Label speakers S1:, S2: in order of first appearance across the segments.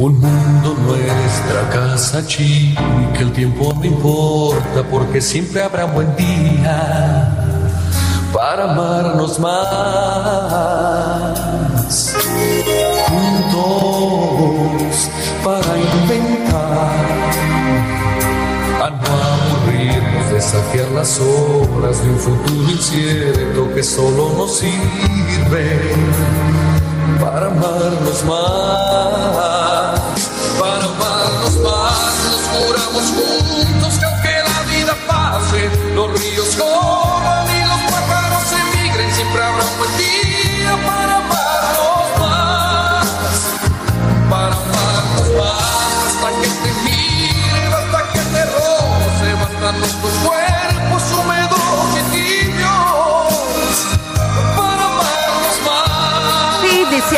S1: Un mundo nuestra casa chica, el tiempo no importa porque siempre habrá buen día para amarnos más. Juntos para inventar, a no aburrirnos, desafiar las obras de un futuro incierto que solo nos sirve para amarnos más,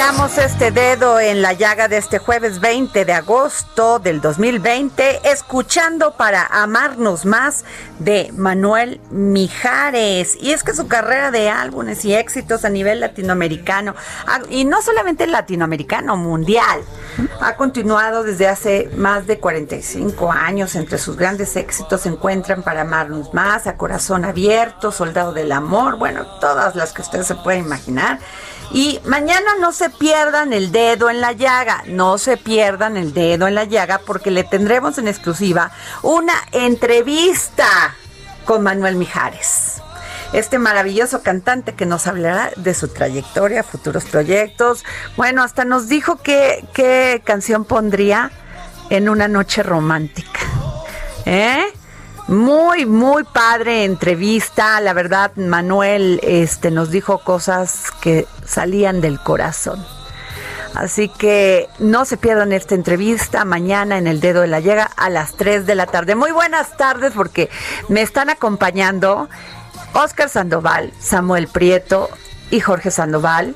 S2: Iniciamos este dedo en la llaga de este jueves 20 de agosto del 2020, escuchando para amarnos más de Manuel Mijares. Y es que su carrera de álbumes y éxitos a nivel latinoamericano, ah, y no solamente latinoamericano, mundial, ha continuado desde hace más de 45 años. Entre sus grandes éxitos se encuentran para amarnos más, a corazón abierto, soldado del amor, bueno, todas las que usted se puede imaginar. Y mañana no se pierdan el dedo en la llaga, no se pierdan el dedo en la llaga porque le tendremos en exclusiva una entrevista con Manuel Mijares. Este maravilloso cantante que nos hablará de su trayectoria, futuros proyectos. Bueno, hasta nos dijo qué, canción pondría en una noche romántica. ¿Eh? Muy, muy padre entrevista. La verdad, Manuel este, nos dijo cosas que salían del corazón. Así que no se pierdan esta entrevista mañana en el Dedo de la Llega a las 3 de la tarde. Muy buenas tardes porque me están acompañando Oscar Sandoval, Samuel Prieto y Jorge Sandoval.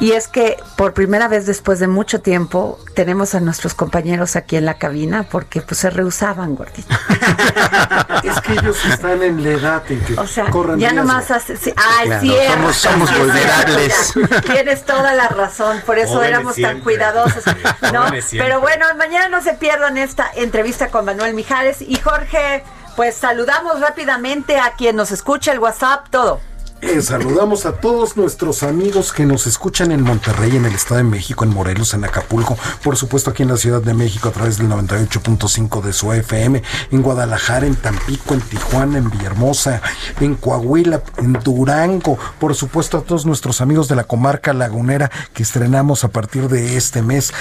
S2: Y es que por primera vez después de mucho tiempo tenemos a nuestros compañeros aquí en la cabina porque pues se rehusaban, gordito.
S3: Es que ellos están en la edad en que
S2: O sea,
S3: corren
S2: ya
S3: riesgo.
S2: nomás hace... sí, ay,
S4: Claro,
S2: cierto,
S4: somos- somos vulnerables.
S2: Tienes toda la razón, por eso
S4: Jóvenes
S2: éramos tan cuidadosos. ¿no? Pero bueno, mañana no se pierdan esta entrevista con Manuel Mijares y Jorge. Pues saludamos rápidamente a quien nos escucha, el WhatsApp, todo.
S3: Eh, saludamos a todos nuestros amigos que nos escuchan en Monterrey, en el Estado de México, en Morelos, en Acapulco, por supuesto aquí en la Ciudad de México a través del 98.5 de su FM, en Guadalajara, en Tampico, en Tijuana, en Villahermosa, en Coahuila, en Durango, por supuesto a todos nuestros amigos de la comarca lagunera que estrenamos a partir de este mes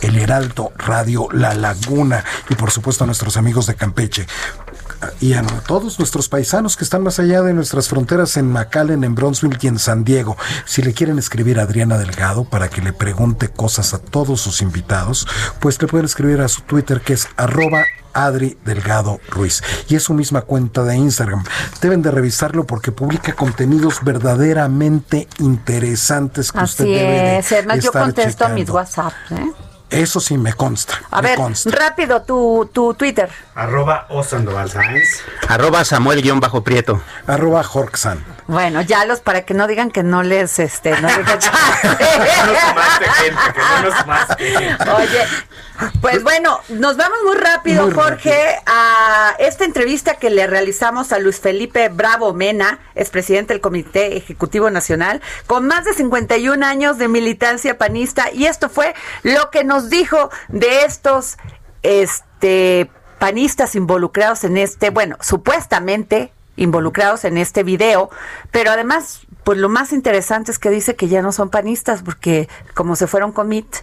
S3: el Heraldo Radio La Laguna y por supuesto a nuestros amigos de Campeche y a todos nuestros paisanos que están más allá de nuestras fronteras en McAllen, en Bronzeville y en San Diego. Si le quieren escribir a Adriana Delgado para que le pregunte cosas a todos sus invitados, pues le pueden escribir a su Twitter que es arroba Adri Delgado Ruiz. Y es su misma cuenta de Instagram. Deben de revisarlo porque publica contenidos verdaderamente interesantes que usted
S2: Así
S3: debe de
S2: es. Además, yo contesto a mis
S3: checando.
S2: WhatsApp. ¿eh?
S3: Eso sí me consta.
S2: A
S3: me
S2: ver,
S3: consta.
S2: rápido tu, tu Twitter.
S4: Arroba Osandoval Sáenz.
S5: Arroba Samuel-Prieto.
S3: Arroba Jorksan.
S2: Bueno, ya los para que no digan que no les este no les
S4: no gente, que nos.
S2: Oye, pues bueno, nos vamos muy rápido,
S3: Muy
S2: Jorge, a esta entrevista que le realizamos a Luis Felipe Bravo Mena, es presidente del Comité Ejecutivo Nacional, con más de 51 años de militancia panista, y esto fue lo que nos dijo de estos este panistas involucrados en este, bueno, supuestamente involucrados en este video, pero además, pues lo más interesante es que dice que ya no son panistas, porque como se fueron con MIT,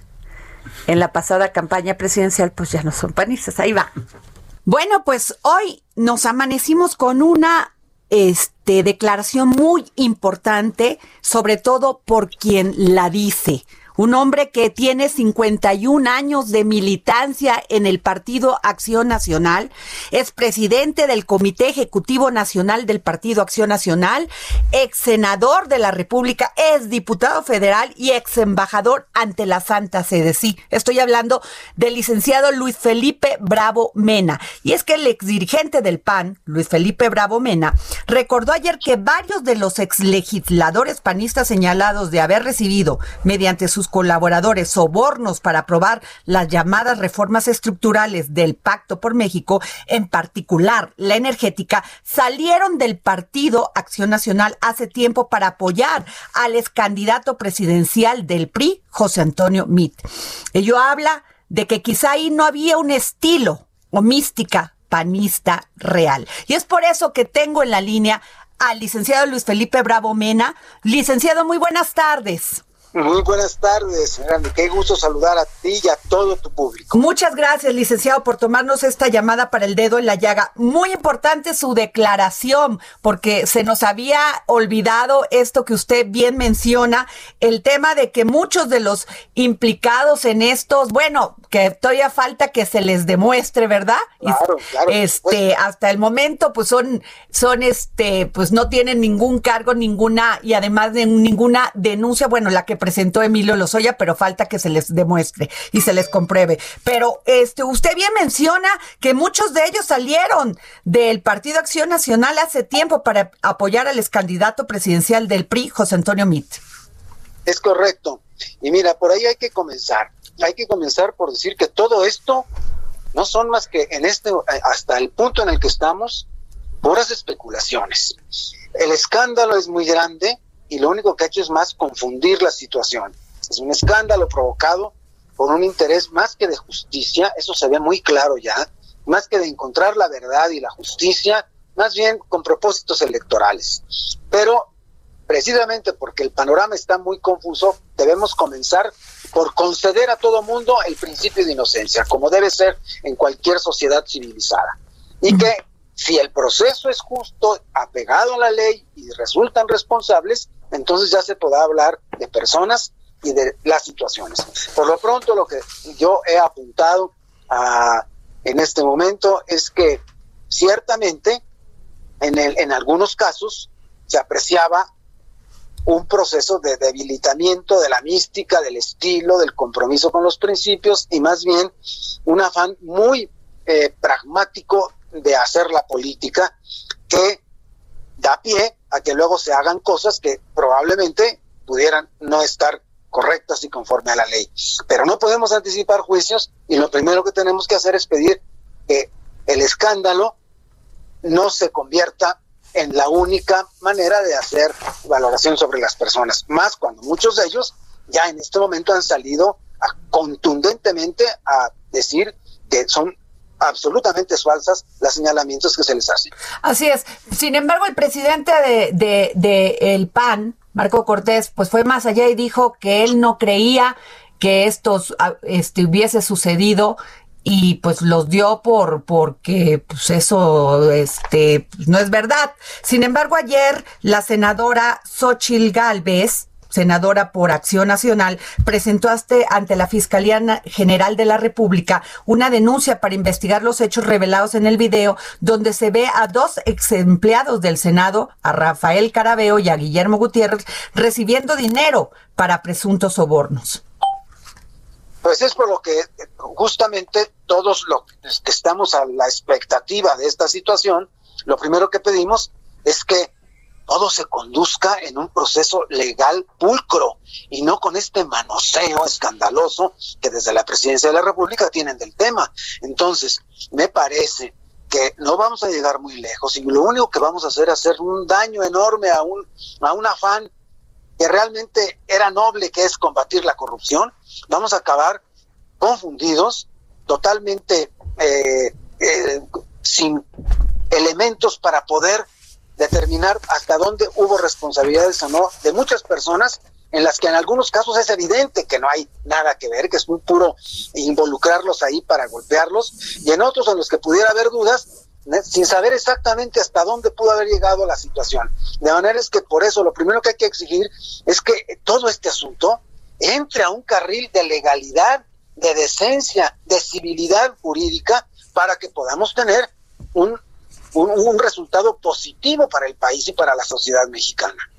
S2: en la pasada campaña presidencial, pues ya no son panistas. Ahí va. Bueno, pues hoy nos amanecimos con una este, declaración muy importante, sobre todo por quien la dice. Un hombre que tiene 51 años de militancia en el Partido Acción Nacional, es presidente del Comité Ejecutivo Nacional del Partido Acción Nacional, ex senador de la República, es diputado federal y ex embajador ante la Santa Sede. Sí, estoy hablando del licenciado Luis Felipe Bravo Mena. Y es que el ex dirigente del PAN, Luis Felipe Bravo Mena, recordó ayer que varios de los ex legisladores panistas señalados de haber recibido mediante sus colaboradores sobornos para aprobar las llamadas reformas estructurales del Pacto por México, en particular la energética, salieron del Partido Acción Nacional hace tiempo para apoyar al ex candidato presidencial del PRI, José Antonio Mit. Ello habla de que quizá ahí no había un estilo o mística panista real. Y es por eso que tengo en la línea al licenciado Luis Felipe Bravo Mena. Licenciado, muy buenas tardes.
S6: Muy buenas tardes, señora. Qué gusto saludar a ti y a todo tu público.
S2: Muchas gracias, licenciado, por tomarnos esta llamada para el dedo en la llaga. Muy importante su declaración, porque se nos había olvidado esto que usted bien menciona, el tema de que muchos de los implicados en estos, bueno, que todavía falta que se les demuestre, ¿verdad?
S6: Claro, claro,
S2: Este, hasta el momento, pues son, son, este, pues no tienen ningún cargo, ninguna, y además de ninguna denuncia, bueno, la que presentó Emilio Lozoya, pero falta que se les demuestre y se les compruebe. Pero este, usted bien menciona que muchos de ellos salieron del Partido Acción Nacional hace tiempo para apoyar al ex candidato presidencial del PRI, José Antonio Mit.
S6: Es correcto. Y mira, por ahí hay que comenzar. Hay que comenzar por decir que todo esto no son más que en este, hasta el punto en el que estamos, puras especulaciones. El escándalo es muy grande, y lo único que ha hecho es más confundir la situación. Es un escándalo provocado por un interés más que de justicia, eso se ve muy claro ya, más que de encontrar la verdad y la justicia, más bien con propósitos electorales. Pero precisamente porque el panorama está muy confuso, debemos comenzar por conceder a todo mundo el principio de inocencia, como debe ser en cualquier sociedad civilizada. Y que si el proceso es justo, apegado a la ley y resultan responsables, entonces ya se podrá hablar de personas y de las situaciones. Por lo pronto, lo que yo he apuntado a, en este momento es que ciertamente en, el, en algunos casos se apreciaba un proceso de debilitamiento de la mística, del estilo, del compromiso con los principios y más bien un afán muy eh, pragmático de hacer la política que da pie a que luego se hagan cosas que probablemente pudieran no estar correctas y conforme a la ley. Pero no podemos anticipar juicios y lo primero que tenemos que hacer es pedir que el escándalo no se convierta en la única manera de hacer valoración sobre las personas, más cuando muchos de ellos ya en este momento han salido a, contundentemente a decir que son absolutamente falsas las señalamientos que se les hacen.
S2: Así es. Sin embargo, el presidente de, de, de el PAN, Marco Cortés, pues fue más allá y dijo que él no creía que esto este, hubiese sucedido y pues los dio por porque pues eso este no es verdad. Sin embargo, ayer la senadora Xochil Gálvez senadora por Acción Nacional, presentó ante la Fiscalía General de la República una denuncia para investigar los hechos revelados en el video, donde se ve a dos ex empleados del Senado, a Rafael Carabeo y a Guillermo Gutiérrez, recibiendo dinero para presuntos sobornos.
S6: Pues es por lo que justamente todos los que estamos a la expectativa de esta situación, lo primero que pedimos es que todo se conduzca en un proceso legal pulcro y no con este manoseo escandaloso que desde la presidencia de la República tienen del tema. Entonces, me parece que no vamos a llegar muy lejos y lo único que vamos a hacer es hacer un daño enorme a un, a un afán que realmente era noble, que es combatir la corrupción. Vamos a acabar confundidos, totalmente eh, eh, sin elementos para poder determinar hasta dónde hubo responsabilidades o no de muchas personas en las que en algunos casos es evidente que no hay nada que ver, que es muy puro involucrarlos ahí para golpearlos, y en otros en los que pudiera haber dudas, sin saber exactamente hasta dónde pudo haber llegado la situación. De manera es que por eso lo primero que hay que exigir es que todo este asunto entre a un carril de legalidad, de decencia, de civilidad jurídica, para que podamos tener un un, resultado positivo para el país y para la sociedad mexicana.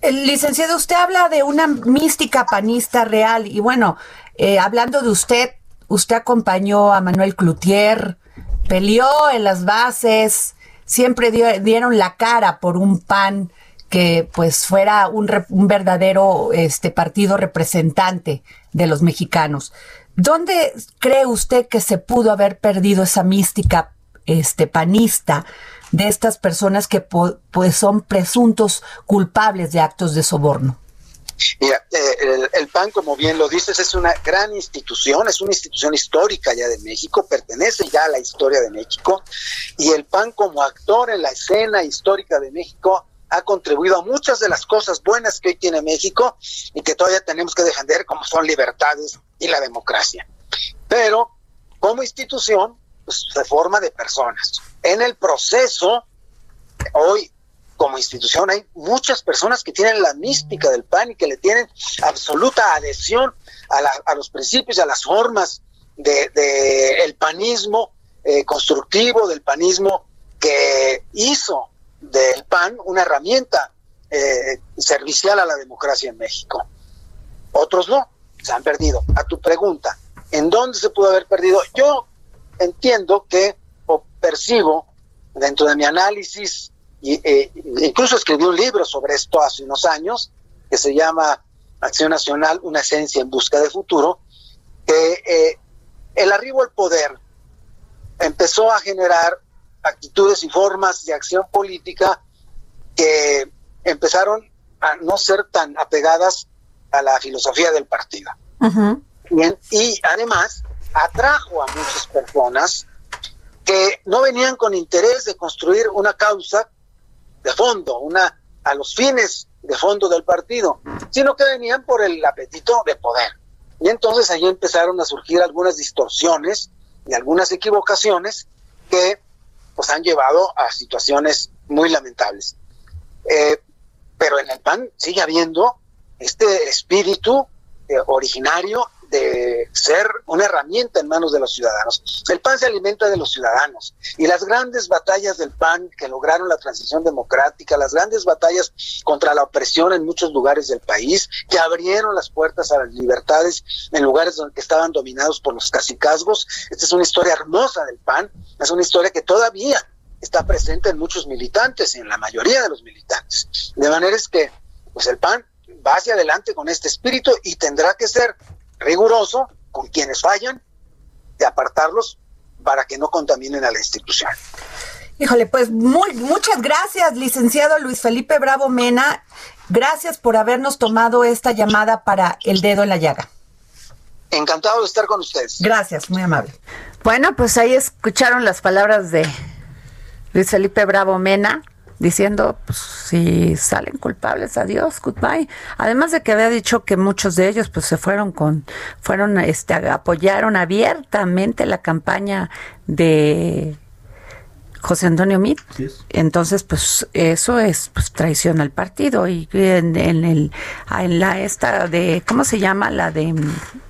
S2: El licenciado, usted habla de una mística panista real y bueno, eh, hablando de usted, usted acompañó a Manuel Cloutier, peleó en las bases, siempre dieron la cara por un PAN que pues fuera un, un, verdadero este partido representante de los mexicanos. ¿Dónde cree usted que se pudo haber perdido esa mística este panista de estas personas que pues son presuntos culpables de actos de soborno?
S6: Mira, eh, el, PAN, como bien lo dices, es una gran institución, es una institución histórica ya de México, pertenece ya a la historia de México, y el PAN como actor en la escena histórica de México ha contribuido a muchas de las cosas buenas que hoy tiene México y que todavía tenemos que defender, como son libertades y la democracia. Pero como institución, pues, se forma de personas. En el proceso, hoy como institución hay muchas personas que tienen la mística del PAN y que le tienen absoluta adhesión a, los principios y a las formas del de, el panismo eh, constructivo, del panismo que hizo del PAN una herramienta eh, servicial a la democracia en México. Otros no, se han perdido. A tu pregunta, ¿en dónde se pudo haber perdido? Yo entiendo que o percibo dentro de mi análisis, y, eh, incluso escribí un libro sobre esto hace unos años, que se llama Acción Nacional, una esencia en busca de futuro, que eh, el arribo al poder empezó a generar actitudes y formas de acción política que empezaron a no ser tan apegadas a la filosofía del partido. y además atrajo a muchas personas que no venían con interés de construir una causa de fondo, una a los fines de fondo del partido, sino que venían por el apetito de poder. Y entonces ahí empezaron a surgir algunas distorsiones y algunas equivocaciones que pues han llevado a situaciones muy lamentables. Eh, pero en el PAN sigue habiendo este espíritu eh, originario de ser una herramienta en manos de los ciudadanos. El PAN se alimenta de los ciudadanos y las grandes batallas del PAN que lograron la transición democrática, las grandes batallas contra la opresión en muchos lugares del país, que abrieron las puertas a las libertades en lugares donde estaban dominados por los cacicazgos. Esta es una historia hermosa del PAN, es una historia que todavía está presente en muchos militantes y en la mayoría de los militantes. De manera es que pues el PAN va hacia adelante con este espíritu y tendrá que ser riguroso con quienes fallan, de apartarlos para que no contaminen a la institución.
S2: Híjole, pues muy, muchas gracias, licenciado Luis Felipe Bravo Mena. Gracias por habernos tomado esta llamada para el dedo en la llaga.
S6: Encantado de estar con ustedes.
S2: Gracias, muy amable. Bueno, pues ahí escucharon las palabras de Luis Felipe Bravo Mena diciendo, pues si salen culpables, adiós, goodbye. Además de que había dicho que muchos de ellos pues se fueron con, fueron, este, apoyaron abiertamente la campaña de José Antonio Mit. Entonces, pues eso es pues, traición al partido y en, el en la esta de ¿cómo se llama? La de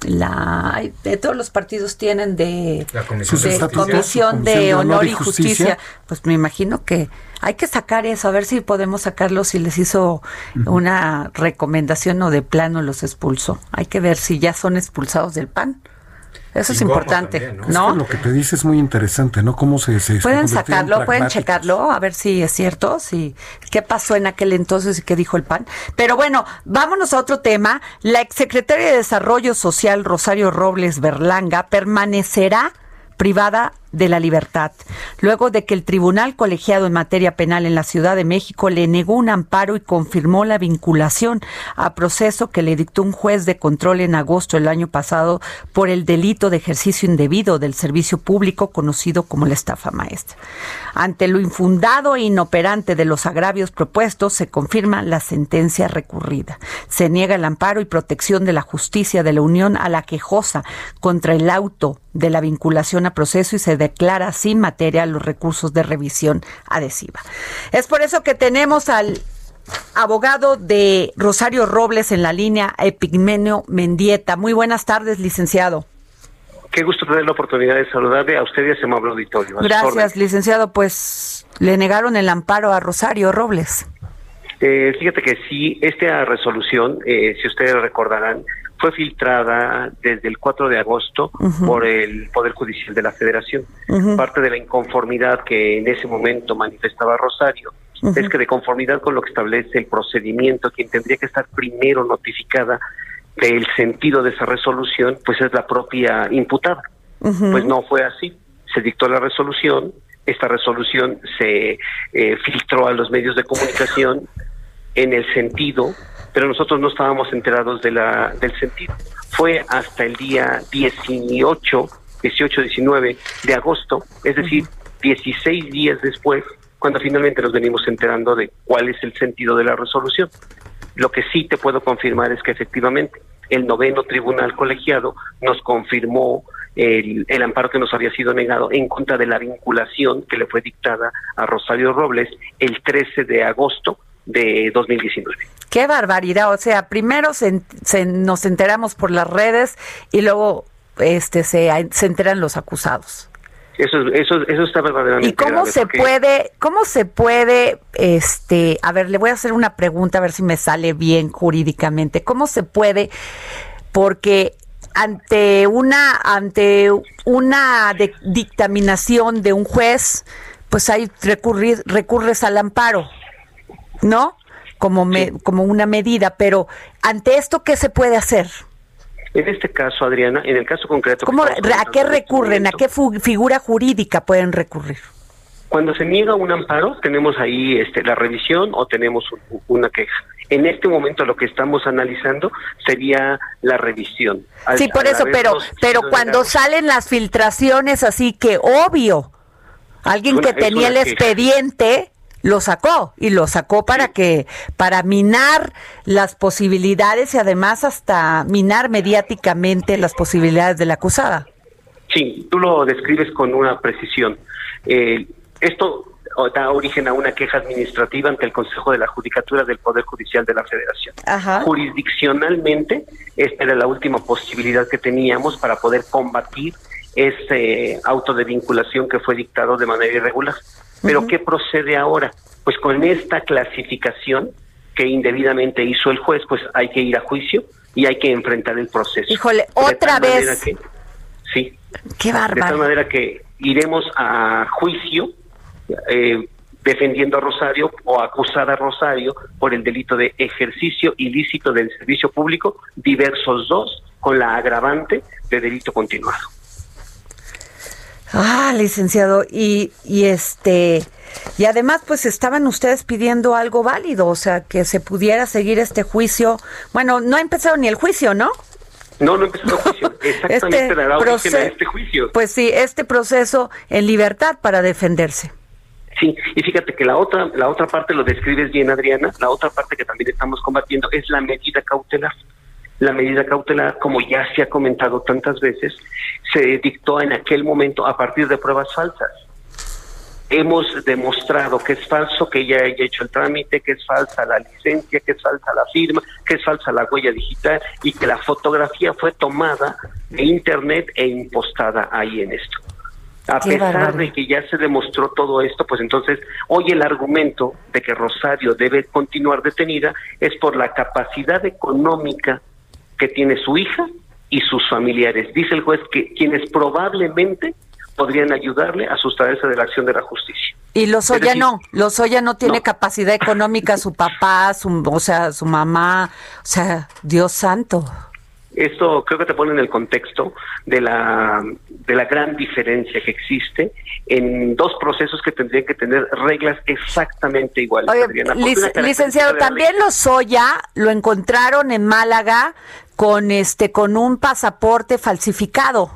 S2: la de todos los partidos tienen de,
S4: La comisión
S2: de
S4: de
S2: comisión de honor y justicia. Pues me imagino que hay que sacar eso, a ver si podemos sacarlo si les hizo una recomendación o de plano los expulsó. Hay que ver si ya son expulsados del PAN. Eso es importante,
S4: también, ¿no?
S2: ¿no?
S3: Es que lo que te dice es muy interesante, ¿no? Cómo se... se
S2: Pueden sacarlo, pueden checarlo, a ver si es cierto, si qué pasó en aquel entonces y qué dijo el PAN. Pero bueno, vámonos a otro tema. La exsecretaria de Desarrollo Social, Rosario Robles Berlanga, permanecerá privada de la libertad, luego de que el Tribunal Colegiado en materia penal en la Ciudad de México le negó un amparo y confirmó la vinculación a proceso que le dictó un juez de control en agosto del año pasado por el delito de ejercicio indebido del servicio público conocido como la estafa maestra. Ante lo infundado e inoperante de los agravios propuestos, se confirma la sentencia recurrida. Se niega el amparo y protección de la justicia de la Unión a la quejosa contra el auto de la vinculación a proceso y se declara sin materia los recursos de revisión adhesiva. Es por eso que tenemos al abogado de Rosario Robles en la línea, Epigmenio Mendieta. Muy buenas tardes, licenciado.
S7: Qué gusto tener la oportunidad de saludarle a usted y a ese amable auditorio.
S2: Gracias, licenciado. Pues le negaron el amparo a Rosario Robles.
S7: Eh, fíjate que sí, esta resolución, eh, si ustedes recordarán, fue filtrada desde el 4 de agosto por el Poder Judicial de la Federación. Parte de la inconformidad que en ese momento manifestaba Rosario es que de conformidad con lo que establece el procedimiento, quien tendría que estar primero notificada del sentido de esa resolución, pues es la propia imputada. Pues no fue así. Se dictó la resolución, esta resolución se eh, filtró a los medios de comunicación en el sentido, pero nosotros no estábamos enterados de la, del sentido. Fue hasta el día 18, 18, 19 de agosto, es decir, 16 días después, cuando finalmente nos venimos enterando de cuál es el sentido de la resolución. Lo que sí te puedo confirmar es que efectivamente el noveno tribunal colegiado nos confirmó el, el amparo que nos había sido negado en contra de la vinculación que le fue dictada a Rosario Robles el 13 de agosto de 2019.
S2: Qué barbaridad. O sea, primero se, se- nos enteramos por las redes y luego este se, se enteran los acusados.
S7: Eso, eso, eso está verdaderamente
S2: ¿Y cómo
S7: grave,
S2: se
S7: porque-
S2: puede, cómo se puede, este, a ver, le voy a hacer una pregunta a ver si me sale bien jurídicamente. ¿Cómo se puede? Porque ante una, ante una de- dictaminación de un juez, pues hay recurrir, recurres al amparo, ¿no? Como me, como una medida, pero ante esto, ¿qué se puede hacer?
S7: En este caso, Adriana, en el caso concreto... que
S2: ¿Cómo,
S7: estamos
S2: ¿A qué
S7: este
S2: recurren? ¿A qué figura jurídica pueden recurrir?
S7: Cuando se niega un amparo, tenemos ahí este, la revisión o tenemos un- una queja. En este momento lo que estamos analizando sería la revisión. Al-
S2: Sí, por eso, pero, pero cuando salen las filtraciones, así que obvio, alguien
S7: Una-
S2: que tenía el
S7: queja.
S2: expediente lo sacó y lo sacó para que para minar las posibilidades y además hasta minar mediáticamente las posibilidades de la acusada.
S7: Sí, tú lo describes con una precisión. Eh, esto da origen a una queja administrativa ante el Consejo de la Judicatura del Poder Judicial de la Federación.
S2: Ajá.
S7: Jurisdiccionalmente, esta era la última posibilidad que teníamos para poder combatir ese auto de vinculación que fue dictado de manera irregular. Pero ¿qué procede ahora? Pues con esta clasificación que indebidamente hizo el juez, pues hay que ir a juicio y hay que enfrentar el proceso.
S2: Híjole, otra vez.
S7: que- sí.
S2: Qué
S7: De tal
S2: bárbaro.
S7: manera que iremos a juicio eh, defendiendo a Rosario o acusar a Rosario por el delito de ejercicio ilícito del servicio público, diversos dos, con la agravante de delito continuado.
S2: Ah, licenciado, y, y este, y además, pues estaban ustedes pidiendo algo válido, o sea, que se pudiera seguir este juicio. Bueno, no ha empezado ni el juicio, ¿no?
S7: No, no empezó el juicio. Exactamente dará origen a este juicio.
S2: Pues sí, este proceso en libertad para defenderse.
S7: Sí, y fíjate que la otra, la otra parte lo describes bien, Adriana. La otra parte que también estamos combatiendo es la medida cautelar. La medida cautelar, como ya se ha comentado tantas veces, se dictó en aquel momento a partir de pruebas falsas. hemos demostrado que es falso que ella haya hecho el trámite, que es falsa la licencia, que es falsa la firma, que es falsa la huella digital y que la fotografía fue tomada de internet e impostada ahí en esto. A
S2: Qué
S7: pesar
S2: bárbaro.
S7: de que ya se demostró todo esto, pues entonces hoy el argumento de que Rosario debe continuar detenida es por la capacidad económica que tiene su hija y sus familiares. Dice el juez que quienes probablemente podrían ayudarle a sustraerse de la acción de la justicia.
S2: Y Lozoya
S7: decir,
S2: no, Lozoya no tiene
S7: no.
S2: capacidad económica, su papá, su, o sea, su mamá, o sea, Dios santo.
S7: Esto creo que te pone en el contexto de la, de la gran diferencia que existe en dos procesos que tendrían que tener reglas exactamente iguales.
S2: Oye, lic- licenciado, también Lozoya lo encontraron en Málaga con este con un pasaporte falsificado.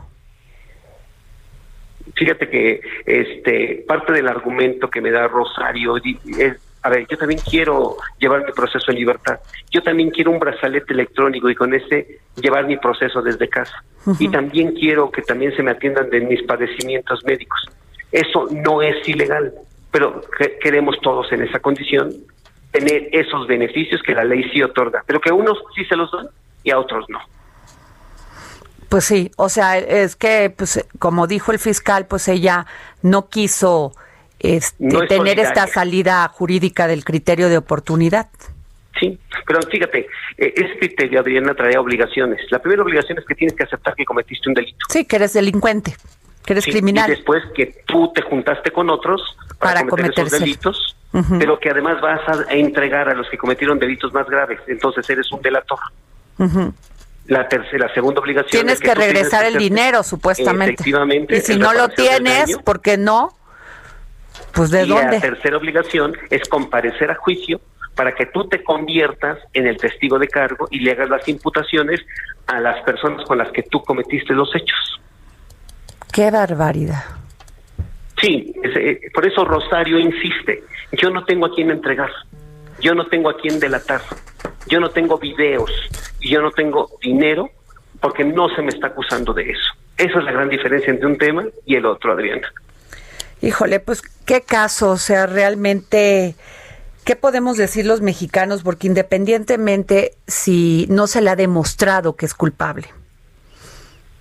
S7: Fíjate que este parte del argumento que me da Rosario es, a ver, yo también quiero llevar mi proceso en libertad. Yo también quiero un brazalete electrónico y con ese llevar mi proceso desde casa. Y también quiero que también se me atiendan de mis padecimientos médicos. Eso no es ilegal, pero que- queremos todos en esa condición tener esos beneficios que la ley sí otorga, pero que unos sí se los dan y a otros no.
S2: Pues sí, o sea, es que, pues, como dijo el fiscal, pues ella no quiso este,
S7: No es
S2: tener esta
S7: solidaria.
S2: salida jurídica del criterio de oportunidad.
S7: Sí, pero fíjate, eh, ese criterio, Adriana, trae obligaciones. La primera obligación es que tienes que aceptar que cometiste un delito.
S2: Sí, que eres delincuente, que eres
S7: Sí,
S2: criminal.
S7: Y después que tú te juntaste con otros para,
S2: Para
S7: cometer esos delitos,
S2: Ujú.
S7: pero que además vas a entregar a los que cometieron delitos más graves. Entonces eres un delator. La tercera, la segunda obligación
S2: Tienes
S7: es
S2: que regresar el dinero, supuestamente.
S7: Efectivamente.
S2: Y si no lo tienes. ¿por qué no? Pues de
S7: y la
S2: dónde?
S7: tercera obligación es comparecer a juicio para que tú te conviertas en el testigo de cargo y le hagas las imputaciones a las personas con las que tú cometiste los hechos.
S2: Qué barbaridad.
S7: Sí, eh, por eso Rosario insiste, yo no tengo a quién entregar, yo no tengo a quién delatar, yo no tengo videos y yo no tengo dinero porque no se me está acusando de eso. Esa es la gran diferencia entre un tema y el otro, Adriana.
S2: Híjole, pues qué caso, o sea, realmente, ¿qué podemos decir los mexicanos? Porque independientemente si no se le ha demostrado que es culpable.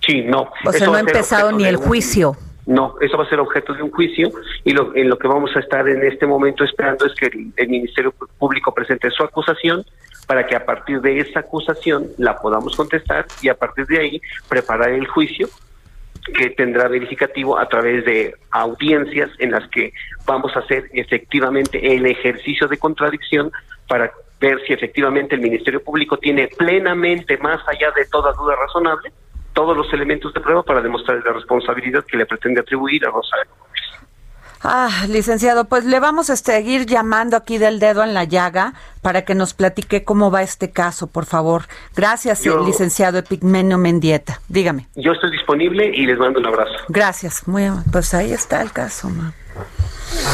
S7: Sí, no.
S2: O sea, no ha empezado ni el
S7: un-
S2: juicio.
S7: No, eso va a ser objeto de un juicio y lo, en lo que vamos a estar en este momento esperando es que el, el Ministerio Público presente su acusación para que a partir de esa acusación la podamos contestar y a partir de ahí preparar el juicio que tendrá verificativo a través de audiencias en las que vamos a hacer efectivamente el ejercicio de contradicción para ver si efectivamente el Ministerio Público tiene plenamente, más allá de toda duda razonable, todos los elementos de prueba para demostrar la responsabilidad que le pretende atribuir a Rosario.
S2: Ah, licenciado, pues le vamos a seguir llamando aquí del dedo en la llaga para que nos platique cómo va este caso, por favor. Gracias,
S7: Yo-
S2: licenciado Epigmenio Mendieta. Dígame.
S7: Yo estoy disponible y les mando un abrazo.
S2: Gracias. Muy pues ahí está el caso, ma.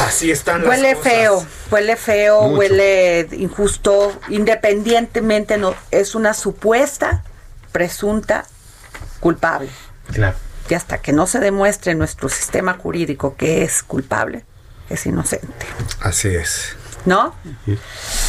S4: Así están las
S2: Huele
S4: cosas.
S2: feo, huele feo,
S4: Mucho.
S2: huele injusto, independientemente no es una supuesta, presunta culpable.
S4: Claro.
S2: Y hasta que no se demuestre en nuestro sistema jurídico que es culpable, es inocente.
S4: Así es.
S2: ¿No?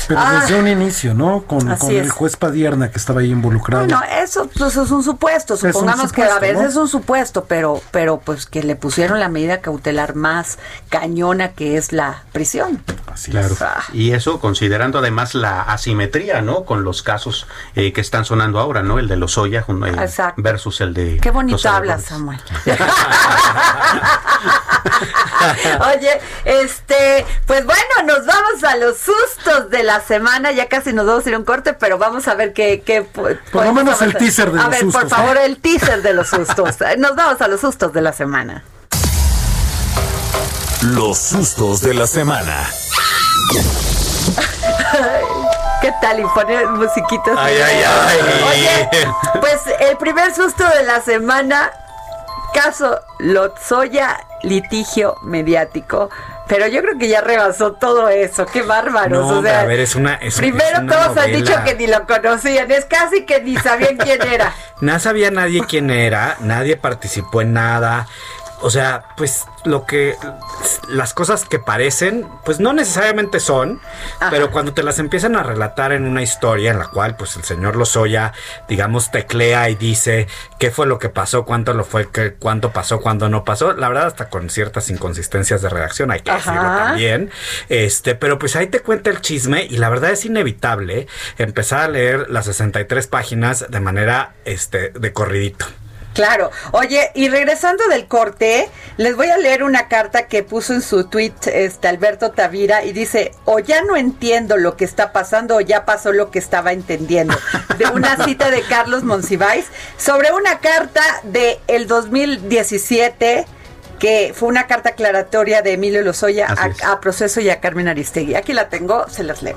S3: Pero
S2: Ah.
S3: desde un inicio, ¿no? Con, el juez Padierna que estaba ahí involucrado.
S2: Bueno, eso pues, es un supuesto.
S3: un
S2: Supongamos que a veces
S3: ¿no?
S2: es un supuesto, pero, pero pues que le pusieron la medida cautelar más cañona que es la prisión.
S3: Así
S5: Claro.
S3: es.
S2: Ah.
S5: Y eso considerando además la asimetría, ¿no? Con los casos eh, que están sonando ahora, ¿no? El de los Oya versus el de.
S2: Qué bonito hablas. Samuel. Oye, este, pues bueno, nos vamos a los sustos de la semana. Ya casi nos vamos a ir a un corte, pero vamos a ver qué. qué po- podemos
S3: menos el teaser de
S2: A
S3: los
S2: ver,
S3: sustos,
S2: por favor,
S3: ¿no?
S2: el teaser de los sustos. Nos vamos a los sustos de la semana.
S8: Los sustos de la semana.
S2: ¿Qué tal? Y pone musiquitas.
S4: Ay, ay, ay.
S2: Oye, pues el primer susto de la semana, caso Lotzoya, litigio mediático. Pero yo creo que ya rebasó todo eso, qué bárbaros.
S4: No,
S2: o sea,
S4: a ver, es una- es-
S2: primero
S4: es una
S2: todos han
S4: novela.
S2: dicho que ni lo conocían, es casi que ni sabían quién era.
S4: No sabía nadie quién era, nadie participó en nada. O sea, pues lo que
S9: las cosas que parecen, pues no necesariamente son, pero cuando te las empiezan a relatar en una historia en la cual pues el señor Lozoya, digamos, teclea y dice qué fue lo que pasó, cuánto lo fue, qué, cuánto pasó, cuándo no pasó, la verdad hasta con ciertas inconsistencias de redacción, hay que decirlo también, este, pero pues ahí te cuenta el chisme y la verdad es inevitable empezar a leer las 63 páginas de manera, este, de corridito.
S2: Claro. Oye, y regresando del corte, les voy a leer una carta que puso en su tweet este Alberto Tavira y dice, o ya no entiendo lo que está pasando o ya pasó lo que estaba entendiendo. De una cita de Carlos Monsiváis sobre una carta de el 2017 que fue una carta aclaratoria de Emilio Lozoya a, a, Proceso y a Carmen Aristegui. Aquí la tengo, se las leo.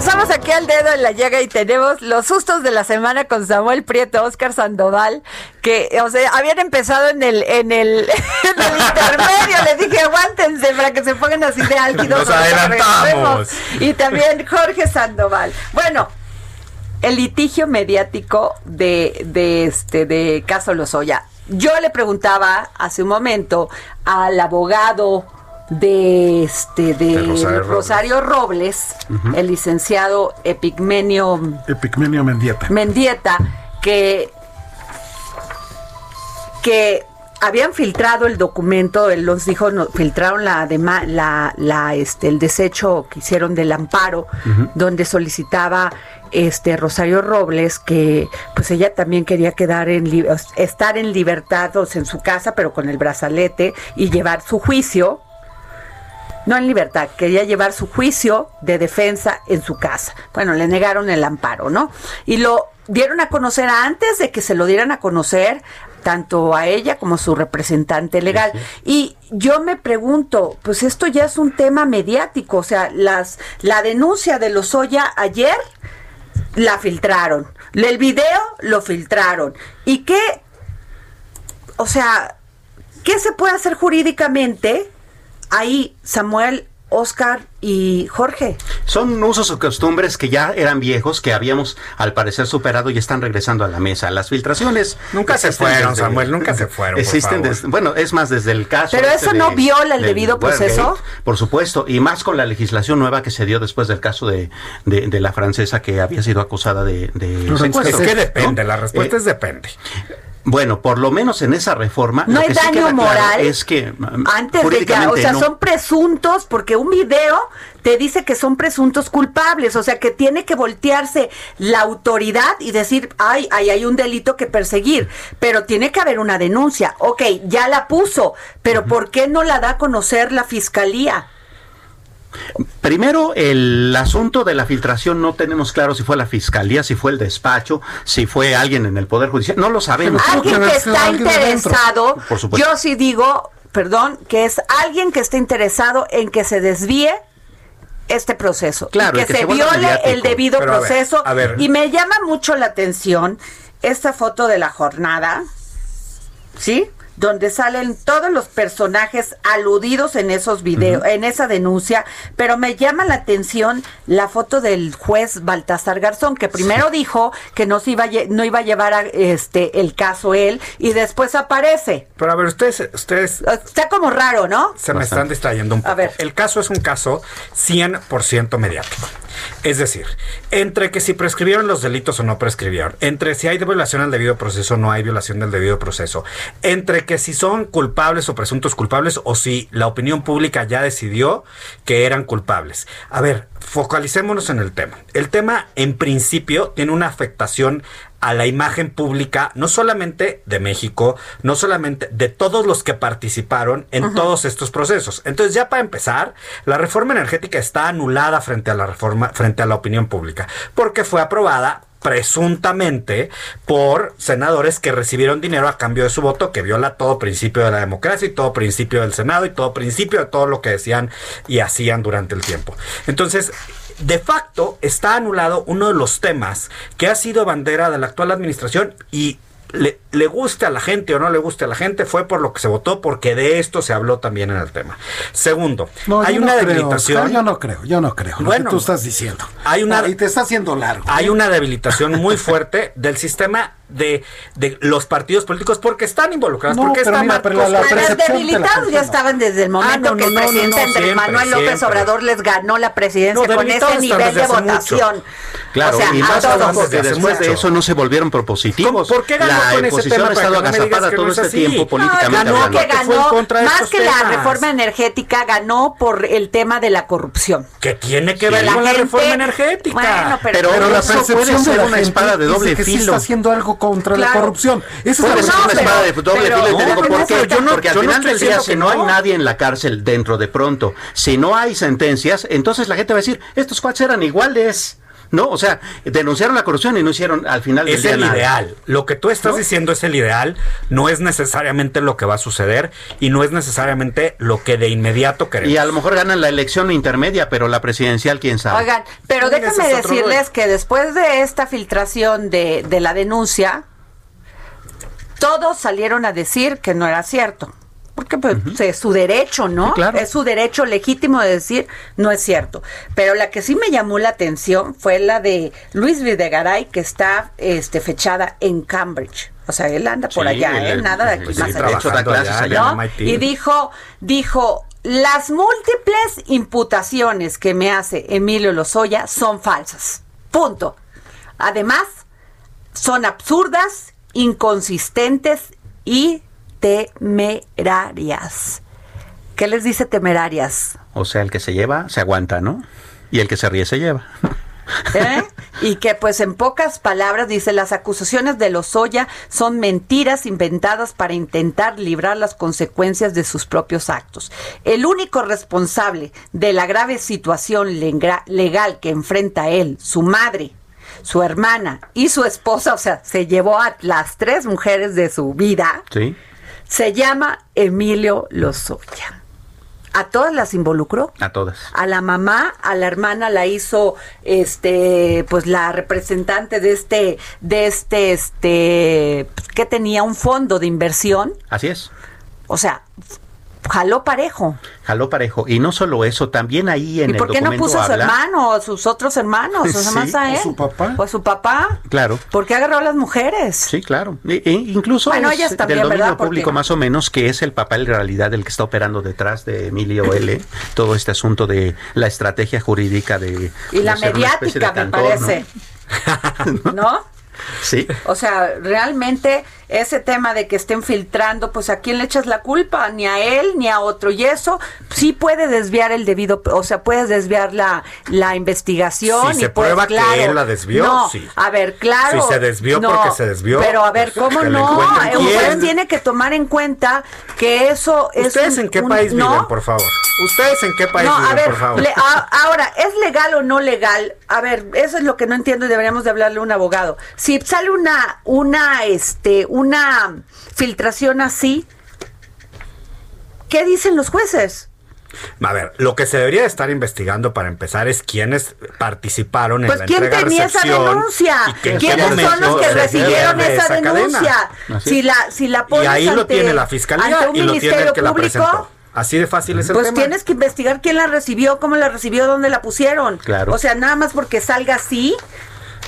S2: Regresamos aquí al dedo en la llaga y tenemos los sustos de la semana con Samuel Prieto, Oscar Sandoval, que, o sea, habían empezado en el, en el, en el intermedio. Les dije, aguántense para que se pongan así de álgidos.
S9: Nos adelantamos.
S2: Y también Jorge Sandoval. Bueno, el litigio mediático de, de este, de Caso Lozoya. Yo le preguntaba hace un momento al abogado de este de,
S3: De Rosario
S2: Rosario, Robles, el licenciado Epigmenio
S3: Epigmenio Mendieta.
S2: Mendieta, que que habían filtrado el documento, él los dijo, no, filtraron la, la, la este el desecho que hicieron del amparo, donde solicitaba este Rosario Robles que pues ella también quería quedar en estar en libertad o sea, en su casa, pero con el brazalete y llevar su juicio no en libertad, quería llevar su juicio de defensa en su casa. Bueno, le negaron el amparo, ¿no? Y lo dieron a conocer antes de que se lo dieran a conocer tanto a ella como su representante legal. Y yo me pregunto, pues esto ya es un tema mediático, o sea, las la denuncia de Lozoya ayer la filtraron, el video lo filtraron. ¿Y qué o sea, ¿qué se puede hacer jurídicamente ahí, Samuel, Oscar y Jorge?
S5: Son usos o costumbres que ya eran viejos, que habíamos al parecer superado y están regresando a la mesa. Las filtraciones
S9: Nunca se fueron, Samuel, nunca se fueron,
S5: Existen desde- bueno, es más desde el caso.
S2: Pero
S5: este
S2: eso no
S5: de-
S2: viola el debido
S5: Watergate,
S2: proceso.
S5: Por supuesto, y más con la legislación nueva que se dio después del caso de, de, de la francesa que había sido acusada de, de
S9: Pues
S5: secuestro,
S9: es que
S5: ¿no?
S9: depende, la respuesta
S5: Eh,
S9: es depende.
S5: Bueno, por lo menos en esa reforma.
S2: No
S5: lo
S2: hay
S5: que sí
S2: daño
S5: claro
S2: moral
S5: Es que mm,
S2: Antes de que, o sea,
S5: no.
S2: son presuntos, porque un video te dice que son presuntos culpables, o sea, que tiene que voltearse la autoridad y decir, ay, ay, hay un delito que perseguir, pero tiene que haber una denuncia. Ok, ya la puso, pero ¿por qué no la da a conocer la fiscalía?
S5: Primero, el asunto de la filtración no tenemos claro si fue la fiscalía, si fue el despacho, si fue alguien en el Poder Judicial. No lo sabemos.
S2: Alguien que está interesado,
S5: Por supuesto.
S2: yo sí digo, perdón, que es alguien que está interesado en que se desvíe este proceso
S5: Claro,
S2: y
S5: y
S2: que, se
S5: se
S2: viole
S5: mediático.
S2: el debido
S9: Pero a ver,
S2: proceso
S9: a ver.
S2: y me llama mucho la atención esta foto de la jornada, ¿sí? Donde salen todos los personajes aludidos en esos videos, en esa denuncia, pero me llama la atención la foto del juez Baltasar Garzón, que primero dijo que no se iba a, no iba a llevar a, este el caso él y después aparece.
S9: Pero a ver, ustedes, ustedes
S2: Está como raro, ¿no?
S9: se me están distrayendo un poco.
S2: A ver.
S9: El caso es un caso 100% mediático. Es decir, entre que si prescribieron los delitos o no prescribieron, entre si hay violación al debido proceso o no hay violación del debido proceso, entre que si son culpables o presuntos culpables o si la opinión pública ya decidió que eran culpables. A ver, focalicémonos en el tema. El tema, en principio, tiene una afectación a la imagen pública, no solamente de México, no solamente de todos los que participaron en todos estos procesos. Entonces, ya para empezar, la reforma energética está anulada frente a la reforma, frente a la opinión pública, porque fue aprobada presuntamente por senadores que recibieron dinero a cambio de su voto, que viola todo principio de la democracia y todo principio del Senado y todo principio de todo lo que decían y hacían durante el tiempo. Entonces, de facto está anulado uno de los temas que ha sido bandera de la actual administración y le, le, guste a la gente o no le guste a la gente, fue por lo que se votó, porque de esto se habló también en el tema. Segundo, hay una debilitación.
S3: yo no creo, yo no creo. Bueno, lo que tú estás diciendo.
S9: Hay una,
S3: y te está haciendo largo.
S9: Hay una debilitación muy fuerte del sistema de, de los partidos políticos porque están involucrados.
S3: No,
S9: porque están
S3: mira, pero la- la la
S2: debilitados ya estaban desde el momento
S9: Ah, no,
S2: que el
S9: no,
S2: presidente
S9: no,
S2: Andrés
S9: siempre,
S2: Manuel López
S9: siempre.
S2: Obrador les ganó la presidencia
S9: No,
S2: con ese nivel de
S9: mucho.
S2: votación.
S5: Claro,
S2: o sea,
S5: y
S2: a
S5: más después de eso no se volvieron propositivos.
S9: ¿Por qué ganó
S5: la oposición ha estado agazapada todo
S9: es
S5: este
S9: así?
S5: tiempo políticamente
S9: ganó
S2: que
S9: que fue en
S2: ganó, más que la reforma energética, ganó por el tema de la corrupción.
S9: que tiene que
S2: Sí.
S9: ver
S2: La
S9: con la reforma energética.
S2: Bueno, pero-
S5: Pero,
S3: Pero la percepción de la
S5: una espada de
S3: es
S5: doble
S3: que sí
S5: filo.
S3: está haciendo algo contra la corrupción. Esa es la
S5: una espada de doble filo te digo por qué. Porque al final del día, si no hay nadie en la cárcel dentro de pronto, si no hay sentencias, entonces la gente va a decir, estos cuates eran iguales. ¿No? O sea, denunciaron la corrupción y no hicieron al final del
S9: Es
S5: día
S9: el
S5: nada.
S9: ideal. Lo que tú estás diciendo es el ideal. No es necesariamente lo que va a suceder y no es necesariamente lo que de inmediato queremos.
S5: Y a lo mejor ganan la elección intermedia, pero la presidencial, quién sabe.
S2: Oigan, pero déjenme decirles
S9: rollo.
S2: que después de esta filtración de, de la denuncia, todos salieron a decir que no era cierto. Porque pues, es su derecho, ¿no?
S5: Sí, claro.
S2: Es su derecho legítimo de decir no es cierto. Pero la que sí me llamó la atención fue la de Luis Videgaray, que está este, fechada en Cambridge. O sea, él anda por
S5: Sí,
S2: allá,
S5: él-
S2: ¿eh? Nada de aquí
S5: pues,
S2: más allá. Y dijo, dijo, las múltiples imputaciones que me hace Emilio Lozoya son falsas. Punto. Además, son absurdas, inconsistentes y temerarias. ¿Qué les dice temerarias?
S5: O sea, el que se lleva, se aguanta, ¿no? Y el que se ríe, se lleva.
S2: ¿Eh? Y que pues en pocas palabras dice las acusaciones de Lozoya son mentiras inventadas para intentar librar las consecuencias de sus propios actos. El único responsable de la grave situación legal que enfrenta él, su madre, su hermana y su esposa, o sea, se llevó a las tres mujeres de su vida,
S5: Sí.
S2: Se llama Emilio Lozoya. ¿A todas las involucró?
S5: A todas.
S2: A la mamá, a la hermana la hizo este pues la representante de este de este este que tenía un fondo de inversión,
S5: Así es.
S2: o sea, jaló parejo.
S5: Jaló parejo. Y no solo eso, también ahí en
S2: ¿Y
S5: el
S2: por qué no
S5: documento
S2: puso a su
S5: habla-
S2: hermano o a sus otros hermanos? O sea,
S5: Sí,
S2: más a
S3: o
S2: él.
S3: su papá.
S2: O a su papá.
S5: Claro.
S2: ¿Por qué agarró a las mujeres?
S5: Sí, claro. E- e incluso
S2: Bueno,
S5: es
S2: ellas también,
S5: del dominio
S2: ¿verdad? Porque-
S5: público más o menos que es el papel en realidad del que está operando detrás de Emilio L. Todo este asunto de la estrategia jurídica de
S2: Y la
S5: de
S2: mediática, me parece. ¿No?
S5: Sí.
S2: O sea, realmente ese tema de que estén filtrando, pues a quién le echas la culpa, ni a él ni a otro. Y eso sí puede desviar el debido, o sea, puedes desviar la, la investigación.
S9: Si
S2: y
S9: se prueba que él la desvió,
S2: no,
S9: sí.
S2: A ver, claro.
S9: Si se desvió
S2: no,
S9: porque se desvió,
S2: Pero a ver,
S9: pues,
S2: ¿cómo no? juez
S9: quién.
S2: tiene que tomar en cuenta que eso es.
S9: ¿Ustedes
S2: un-
S9: en qué
S2: un-
S9: país
S2: ¿no?
S9: viven, por favor? ¿Ustedes en qué país
S2: No,
S9: viven,
S2: a ver,
S9: por favor?
S2: le- a- ahora, ¿es legal o no legal? A ver, eso es lo que no entiendo y deberíamos de hablarle a un abogado. Si sale una, una, este, una filtración así, ¿qué dicen los jueces?
S9: A ver, lo que se debería de estar investigando para empezar es quiénes participaron
S2: Pues
S9: en la
S2: ¿quién
S9: entrega
S2: tenía esa denuncia?
S9: y que
S2: ¿Quiénes son los que recibieron esa, denuncia? Si la, si la
S9: Y
S2: pones
S9: ahí lo tiene la fiscalía y lo tiene el
S2: ministerio
S9: que la
S2: público,
S9: presentó. Así de fácil es el
S2: Pues
S9: tema.
S2: tienes que investigar quién la recibió, cómo la recibió, dónde la pusieron.
S5: Claro.
S2: O sea, nada más porque salga así,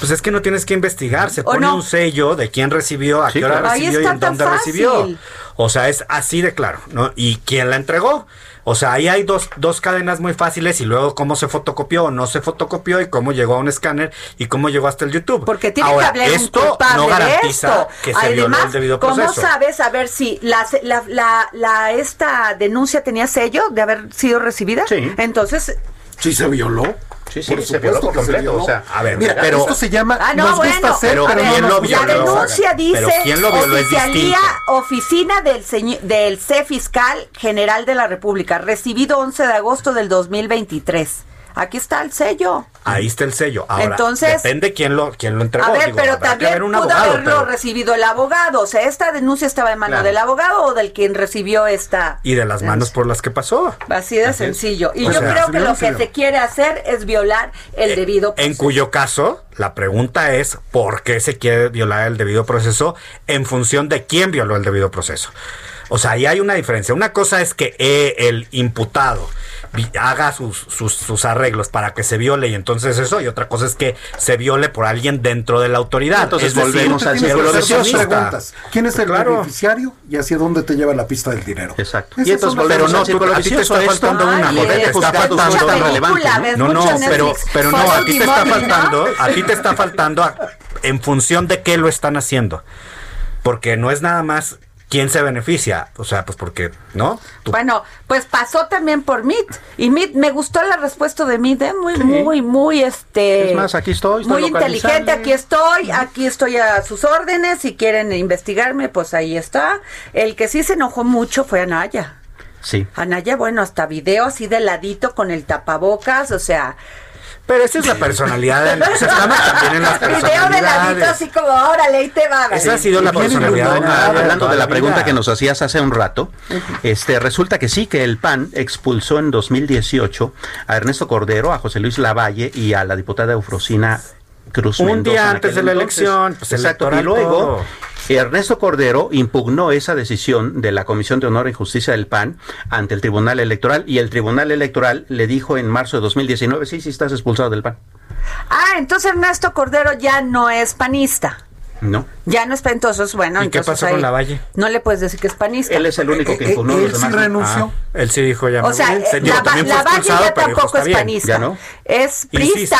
S9: Pues es que no tienes que investigar, se
S2: ¿O
S9: pone
S2: no?
S9: un sello de quién recibió, a
S5: Sí,
S9: qué hora
S5: claro.
S9: Recibió y en dónde
S2: fácil.
S9: recibió. O sea, es así de claro, ¿no? ¿Y quién la entregó? O sea, ahí hay dos, dos cadenas muy fáciles y luego cómo se fotocopió o no se fotocopió y cómo llegó a un escáner y cómo llegó hasta el YouTube.
S2: Porque tiene
S9: Ahora,
S2: que haber un
S9: esto
S2: culpable
S9: no
S2: de
S9: garantiza
S2: esto.
S9: que se violó
S2: Además,
S9: el debido
S2: ¿cómo
S9: proceso.
S2: sabes a ver si la, la, la, la- esta denuncia tenía sello de haber sido recibida?
S5: Sí.
S2: Entonces,
S3: Sí se violó.
S5: Sí, sí,
S3: Por
S5: se violó por
S3: que se
S5: completo.
S3: violó.
S5: O sea,
S9: A ver,
S3: Mira,
S9: pero-
S3: esto se llama
S2: Ah, no,
S3: nos gusta
S2: bueno,
S3: hacer,
S9: pero
S3: pero,
S2: a
S3: no
S9: ¿quién
S3: nos
S9: lo
S3: gusta
S2: la denuncia dice
S9: Pero ¿quién lo violó? Es
S2: oficialía, oficina del, señor- del C Fiscal General de la República, recibido 11 de agosto del 2023. Aquí está el sello.
S9: Ahí está el sello. Ahora,
S2: Entonces-
S9: depende quién lo, quién lo entregó.
S2: A ver,
S9: Digo,
S2: pero también
S9: haber
S2: pudo
S9: abogado,
S2: haberlo
S9: pero-
S2: recibido el abogado. O sea, esta denuncia estaba en mano
S5: Claro.
S2: del abogado o del quien recibió esta.
S9: Y de las manos por las que pasó.
S2: Así de sencillo. Y
S9: O
S2: yo
S9: sea,
S2: creo que lo que se quiere hacer es violar el debido
S9: Eh, En
S2: proceso.
S9: cuyo caso, la pregunta es ¿por qué se quiere violar el debido proceso en función de quién violó el debido proceso? O sea, ahí hay una diferencia. Una cosa es que eh, el imputado haga sus, sus, sus arreglos para que se viole y entonces eso, y otra cosa es que se viole por alguien dentro de la autoridad.
S5: Entonces
S9: es decir,
S5: volvemos al círculo
S3: preguntas. ¿Quién es el
S9: Claro.
S3: beneficiario y hacia dónde te lleva la pista del dinero?
S5: Exacto.
S3: Esas
S5: Y entonces
S9: Pero no, tú- a ti te está faltando una,
S2: ves
S9: te está faltando
S5: relevante, ¿no?
S9: No, pero, pero no, a ti te está faltando, a ti te está faltando a- en función de qué lo están haciendo. Porque no es nada más quién se beneficia. O sea, pues porque, ¿no? Tú-
S2: Bueno, pues pasó también por MIT. Y MIT, me gustó la respuesta de MIT, ¿eh? muy, muy, muy, este...
S5: Es más, aquí estoy, estoy
S2: Muy inteligente, aquí estoy, aquí estoy a sus órdenes. Si quieren investigarme, pues ahí está. El que sí se enojó mucho fue Anaya.
S5: Sí.
S2: Anaya, bueno, hasta video así de ladito con el tapabocas, o sea,
S9: Pero esa es la personalidad. de- o sea, estamos también en las
S2: video de ladito así como, órale, ahí te va.
S9: Esa ha sido la personalidad de
S5: Hablando de la pregunta que nos hacías hace un rato, este resulta que sí, que el PAN expulsó en 2018 a Ernesto Cordero, a José Luis Lavalle y a la diputada Eufrosina Cruz
S9: Un
S5: Mendoza
S9: día antes de la
S5: entonces.
S9: elección, pues,
S5: Exacto. Y luego
S9: todo.
S5: Ernesto Cordero impugnó esa decisión de la Comisión de Honor y Justicia del PAN ante el Tribunal Electoral y el Tribunal Electoral le dijo en marzo de 2019, sí, sí, estás expulsado del PAN.
S2: Ah, entonces Ernesto Cordero ya no es panista.
S5: No.
S2: Ya no es panista, entonces bueno.
S9: ¿Y qué pasó con
S2: ahí
S9: Lavalle?
S2: No le puedes decir que es panista.
S5: Él es el único que
S3: Eh, eh,
S5: impugnó,
S3: él
S5: los
S3: sí renunció.
S9: Ah, él sí dijo ya.
S2: O sea, eh, la, Lavalle ya tampoco es panista.
S5: Ya no.
S2: Es
S9: Insisto.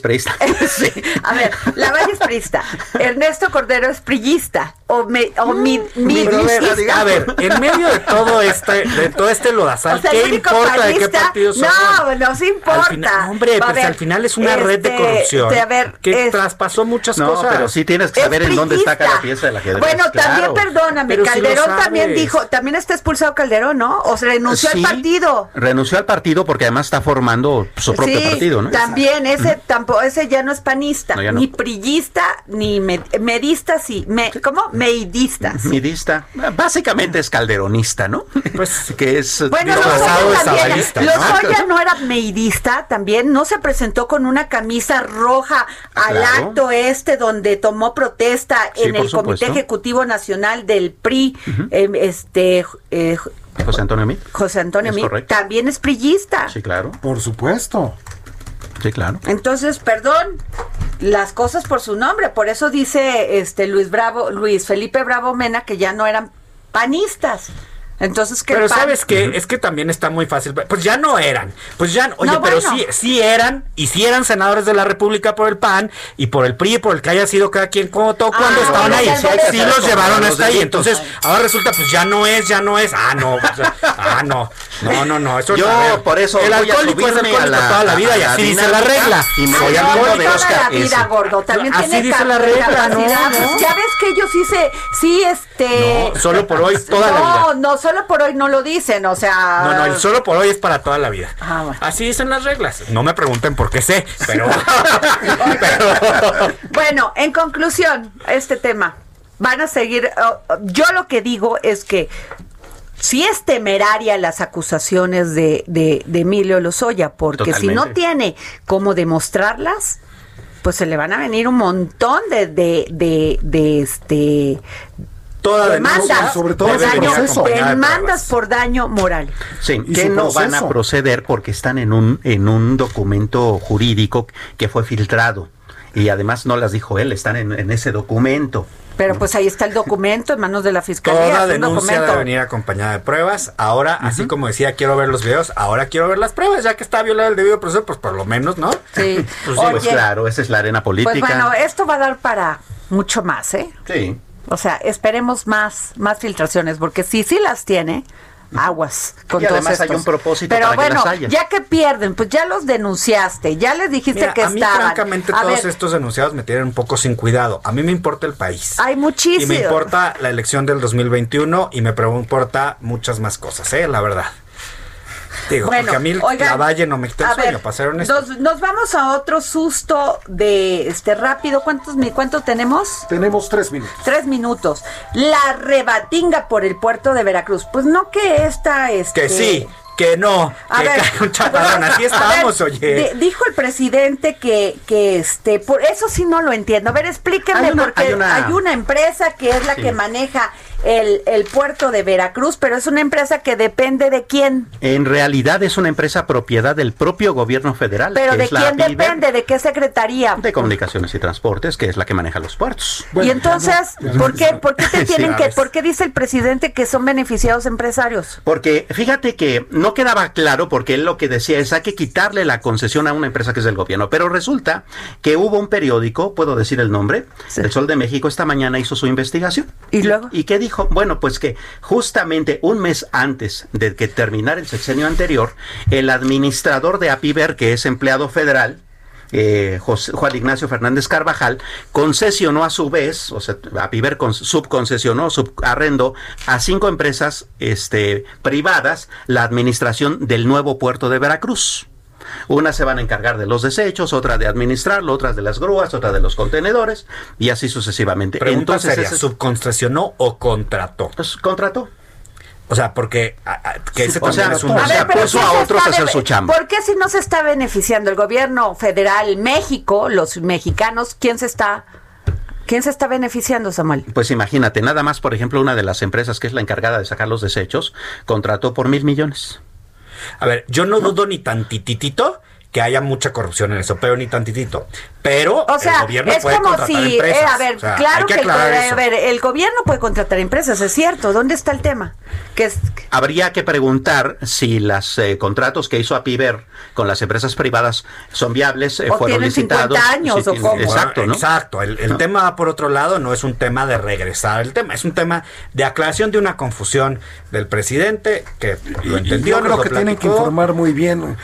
S2: Priista.
S5: Es preista.
S2: Sí. A ver, Lavalle es priista. Ernesto Cordero es prillista. O, me, o mi, mi-
S9: a ver,
S2: misista.
S9: a ver, en medio de todo este, de todo este lodazal,
S2: O sea,
S9: ¿qué importa de qué partido son?
S2: No, no se importa.
S9: Al final- hombre, pues
S2: ver,
S9: al final es una red de
S2: este,
S9: corrupción
S2: de, a ver,
S9: que
S2: es-
S9: traspasó muchas
S5: No,
S9: cosas.
S5: pero sí tienes que saber en dónde está cada pieza del ajedrez.
S2: Bueno,
S5: claro.
S2: también perdóname,
S9: Pero
S2: Calderón también dijo, también está expulsado Calderón, ¿no? O se renunció
S5: Sí,
S2: al partido.
S5: Renunció al partido porque además está formando su propio
S2: sí,
S5: partido, ¿no?
S2: También ese tampoco ese ya no es panista,
S5: No, ya no.
S2: ni prillista, ni med- medista, sí, me, ¿cómo? Meidista. sí.
S5: Midista. Básicamente es calderonista, ¿no?
S9: Pues,
S5: que es
S2: Bueno, Lozoya
S9: ¿no?
S2: No era meidista, también no se presentó con una camisa roja al
S5: Claro.
S2: acto este donde tomó protesta
S5: Sí,
S2: en el Comité. Ejecutivo Nacional del PRI, eh, este eh,
S5: José Antonio Mid.
S2: José Antonio
S5: correcto.
S2: también es prillista.
S5: Sí, claro.
S3: Por supuesto.
S2: Entonces, perdón, las cosas por su nombre, por eso dice este Luis Bravo, Luis Felipe Bravo Mena que ya no eran panistas. Entonces, que
S9: Pero sabes que es que también está muy fácil. Pues ya no eran. Pues ya, oye,
S2: No,
S9: pero
S2: bueno.
S9: sí, sí eran y sí eran senadores de la República por el PAN y por el PRI y por el que haya sido cada quien como todo cuando
S2: Ah,
S9: estaban
S2: bueno,
S9: ahí. Sí, los llevaron hasta ahí. Entonces, ahora resulta pues ya no es, ya no es. Ah, no. o sea, ah, no. No, no, no. Eso
S5: Yo,
S9: ver,
S5: por eso
S9: el
S5: voy a
S9: alcohólico es alcohólico
S5: a la-
S9: toda la vida y
S5: a la
S9: así dice la regla.
S5: y me
S9: Soy
S5: voy a
S9: alcohólico.
S5: de Oscar
S2: la vida,
S5: ese.
S2: gordo. También
S9: Así dice la regla. ¿no?
S2: Ya ves que ellos sí se, sí, este.
S9: No, solo por hoy, toda la
S2: no,
S9: vida.
S2: no, solo por hoy no lo dicen, o sea.
S9: No, no, el solo por hoy es para toda la vida.
S2: Ah, bueno.
S9: Así dicen las reglas. No me pregunten por qué sé, pero. pero-
S2: Bueno, en conclusión, este tema, van a seguir. oh, yo lo que digo es que si es temeraria las acusaciones de, de, de Emilio Lozoya, porque si no tiene cómo demostrarlas, pues se le van a venir un montón de, de, de, de este
S9: Toda
S2: demandas,
S3: sobre todo
S2: por daño,
S9: de
S2: demandas por daño moral.
S5: Sí, que no van a proceder porque están en un, en un documento jurídico que fue filtrado. Y además no las dijo él, están en, en ese documento.
S2: Pero pues ahí está el documento en manos de la fiscalía.
S9: Toda denuncia debe venir acompañada de pruebas. Ahora, así como decía, quiero ver los videos, ahora quiero ver las pruebas, ya que está violado el debido proceso, pues por lo menos, ¿no?
S2: Sí.
S5: Pues, sí,
S2: Oye,
S5: pues claro, esa es la arena política.
S2: Pues bueno, esto va a dar para mucho más, ¿eh?
S5: sí.
S2: O sea, esperemos más, más filtraciones, porque si sí las tiene, aguas con
S5: Y
S2: todos
S5: además hay un propósito
S2: Pero
S5: para que
S2: bueno,
S5: las haya.
S2: ya que pierden, pues ya los denunciaste, ya les dijiste
S9: Mira,
S2: que
S9: a mí,
S2: estaban.
S9: francamente,
S2: A
S9: todos
S2: ver,
S9: estos denunciados me tienen un poco sin cuidado. A mí me importa el país.
S2: Hay
S9: Y
S2: muchísimo.
S9: me importa la elección del 2021 y me importa muchas más cosas, ¿eh? La verdad. Digo,
S2: Bueno,
S9: porque a mí
S2: oigan,
S9: la valle no me
S2: ver,
S9: para ser honesto.
S2: Nos, nos vamos a otro susto de este rápido. ¿Cuántos mi cuánto tenemos?
S3: Tenemos tres minutos.
S2: Tres minutos. La rebatinga por el puerto de Veracruz. Pues no que esta este
S9: Que sí, que no,
S2: A
S9: que
S2: ver,
S9: cae un chaparrón. Así
S2: a ver,
S9: estamos, oye.
S2: di- dijo el presidente que, que este, por eso sí no lo entiendo. A ver, explíquenme,
S5: Hay una-
S2: porque
S5: hay una-
S2: empresa que es la
S5: Sí.
S2: que maneja el, el puerto de Veracruz, pero es una empresa que depende de quién.
S5: En realidad es una empresa propiedad del propio gobierno federal.
S2: Pero
S5: que
S2: de
S5: es
S2: quién depende, de qué secretaría.
S5: De Comunicaciones y Transportes, que es la que maneja los puertos.
S2: y entonces, ¿por qué, por qué te tienen que, por qué dice el presidente que son beneficiados empresarios?
S5: Porque fíjate que no quedaba claro porque él lo que decía es hay que quitarle la concesión a una empresa que es del gobierno. Pero resulta que hubo un periódico, puedo decir el nombre, El Sol de México, esta mañana hizo su investigación.
S2: ¿Y luego?
S5: ¿Y qué dijo? Bueno, pues que justamente un mes antes de que terminara el sexenio anterior, el administrador de Apiver, que es empleado federal, eh, José- Juan Ignacio Fernández Carvajal, concesionó a su vez, o sea, Apiver con- subconcesionó, subarrendó a cinco empresas este, privadas la administración del nuevo puerto de Veracruz. Unas se van a encargar de los desechos, otra de administrarlo, otras de las grúas, otra de los contenedores y así sucesivamente.
S9: Pregunta
S5: Entonces,
S9: seria,
S5: ese-
S9: ¿subconcesionó o contrató?
S5: pues, contrató.
S9: O sea, porque a- a- que ese
S5: O
S9: también
S5: sea,
S9: es un...
S5: o sea,
S2: pero
S5: puso
S2: ¿quién
S5: a
S2: se
S5: otros a hacer su chamba.
S2: ¿Por qué si no se está beneficiando el gobierno federal, México, los mexicanos, quién se está, quién se está beneficiando, Samuel?
S5: Pues imagínate, nada más, por ejemplo, una de las empresas que es la encargada de sacar los desechos, contrató por mil millones.
S9: A ver, yo no dudo ni tantititito que haya mucha corrupción en eso, pero ni tantitito. Pero
S2: O sea,
S9: el gobierno
S2: es
S9: puede
S2: como
S9: contratar
S2: si,
S9: empresas.
S2: eh, a ver,
S9: O sea,
S2: claro
S9: hay
S2: que, el,
S9: aclarar
S2: a
S9: eso.
S2: ver, el gobierno puede contratar empresas, es cierto. ¿Dónde está el tema? Que es,
S5: Habría que preguntar si los contratos que hizo Apiver con las empresas privadas son viables, eh,
S2: O
S5: fueron
S2: tienen 50
S5: licitados.
S2: años,
S5: si
S2: o
S5: tienen-
S2: cómo.
S5: Exacto, ¿no?
S9: Exacto. El, el tema, por otro lado, no es un tema de regresar el tema, es un tema de aclaración de una confusión del presidente que lo entendió.
S3: Yo
S9: nos
S3: creo
S9: lo
S3: que tienen que informar muy bien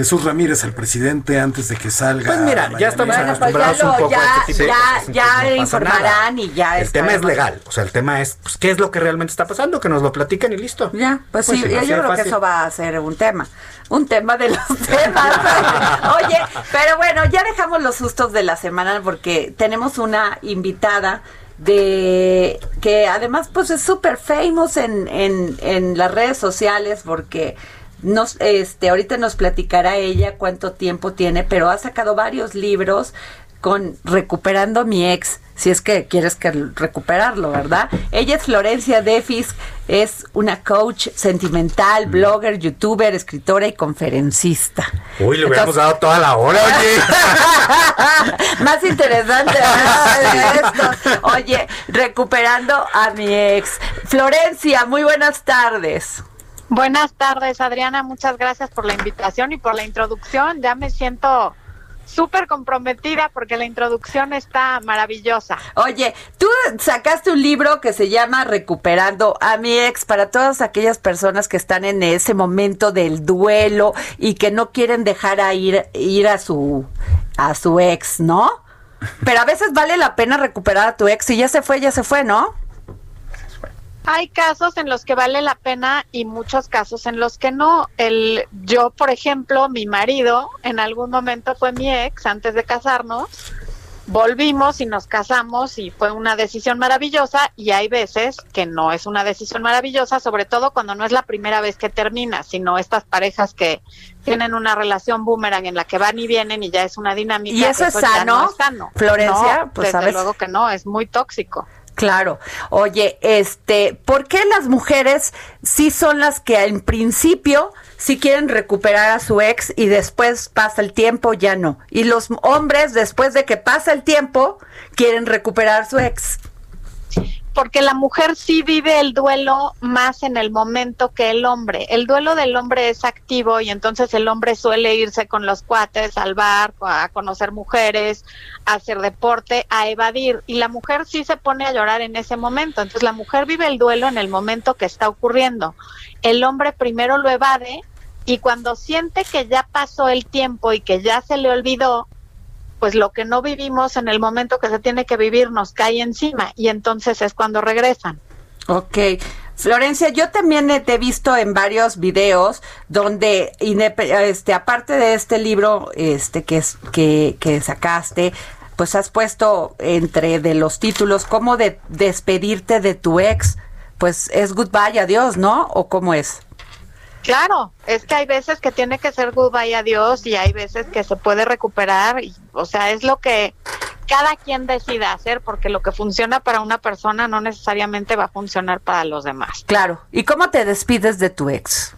S3: Jesús Ramírez, el presidente, antes de que salga.
S9: Pues mira, ya estamos.
S2: Bueno, pues
S9: acostumbrados
S2: ya
S9: un poco
S2: ya-
S9: a este tipo de
S2: ya-
S9: cosas, entonces
S2: ya
S9: no
S2: informarán
S9: nada.
S2: y ya
S9: El
S2: está
S9: tema es legal, o sea, el tema es pues, qué es lo que realmente está pasando, que nos lo platiquen y listo.
S2: Ya, pues,
S9: Pues
S2: sí,
S9: sí,
S2: yo
S9: de
S2: creo que eso va a ser un tema. Un tema de los temas. Oye, pero bueno, ya dejamos los sustos de la semana porque tenemos una invitada de que además pues es súper famous en, en, en las redes sociales porque nos este ahorita nos platicará ella cuánto tiempo tiene, pero ha sacado varios libros con recuperando a mi ex, si es que quieres que recuperarlo, ¿verdad? Ella es Florencia Defis, es una coach sentimental,
S9: Mm.
S2: blogger, youtuber, escritora y conferencista.
S9: Uy, le hubiéramos dado toda la hora, oye.
S2: Más interesante ¿verdad? esto. Oye, recuperando a mi ex. Florencia, muy buenas tardes.
S10: Buenas tardes, Adriana. Muchas gracias por la invitación y por la introducción. Ya me siento súper comprometida porque la introducción está maravillosa.
S2: Oye, tú sacaste un libro que se llama Recuperando a mi ex para todas aquellas personas que están en ese momento del duelo y que no quieren dejar ir, ir a su a su ex, ¿no? Pero a veces vale la pena recuperar a tu ex. Si ya se fue, ya se fue, ¿no?
S10: Hay casos en los que vale la pena y muchos casos en los que no. El yo, por ejemplo, mi marido en algún momento fue mi ex antes de casarnos. Volvimos y nos casamos y fue una decisión maravillosa y hay veces que no es una decisión maravillosa, sobre todo cuando no es la primera vez que termina, sino estas parejas que tienen una relación boomerang en la que van y vienen y ya es una dinámica.
S2: ¿Y eso es
S10: ya
S2: sano,
S10: no es sano.
S2: Florencia?
S10: No,
S2: Pues,
S10: desde
S2: ¿sabes?
S10: luego que no, es muy tóxico.
S2: Claro. Oye, este, ¿por qué las mujeres sí son las que en principio sí quieren recuperar a su ex y después pasa el tiempo ya no? Y los hombres después de que pasa el tiempo quieren recuperar a su ex.
S10: Porque la mujer sí vive el duelo más en el momento que el hombre. El duelo del hombre es activo y entonces el hombre suele irse con los cuates al bar, a conocer mujeres, a hacer deporte, a evadir. Y la mujer sí se pone a llorar en ese momento. Entonces la mujer vive el duelo en el momento que está ocurriendo. El hombre primero lo evade y cuando siente que ya pasó el tiempo y que ya se le olvidó, pues lo que no vivimos en el momento que se tiene que vivir nos cae encima y entonces es cuando regresan.
S2: Ok. Florencia, yo también te he visto en varios videos donde, este, aparte de este libro este, que, que, que sacaste, pues has puesto entre de los títulos cómo de despedirte de tu ex, pues es goodbye, adiós, ¿no? ¿O cómo es?
S10: Claro, es que hay veces que tiene que ser goodbye adiós y hay veces que se puede recuperar, y, o sea, es lo que cada quien decida hacer porque lo que funciona para una persona no necesariamente va a funcionar para los demás.
S2: Claro, ¿y cómo te despides de tu ex?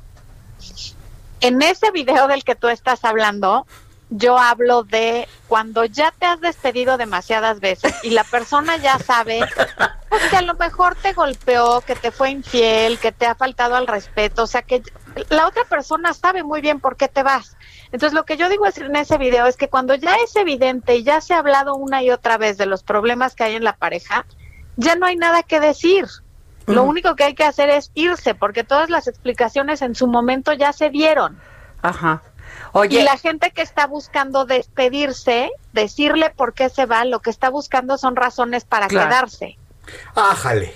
S10: En ese video del que tú estás hablando, yo hablo de cuando ya te has despedido demasiadas veces y la persona ya sabe que a lo mejor te golpeó, que te fue infiel, que te ha faltado al respeto, o sea que la otra persona sabe muy bien por qué te vas. Entonces lo que yo digo en ese video es que cuando ya es evidente y ya se ha hablado una y otra vez de los problemas que hay en la pareja, ya no hay nada que decir. Lo único que hay que hacer es irse, porque todas las explicaciones en su momento ya se dieron.
S2: Ajá.
S10: Oye. Y la gente que está buscando despedirse, decirle por qué se va, lo que está buscando son razones para quedarse.
S9: Ájale.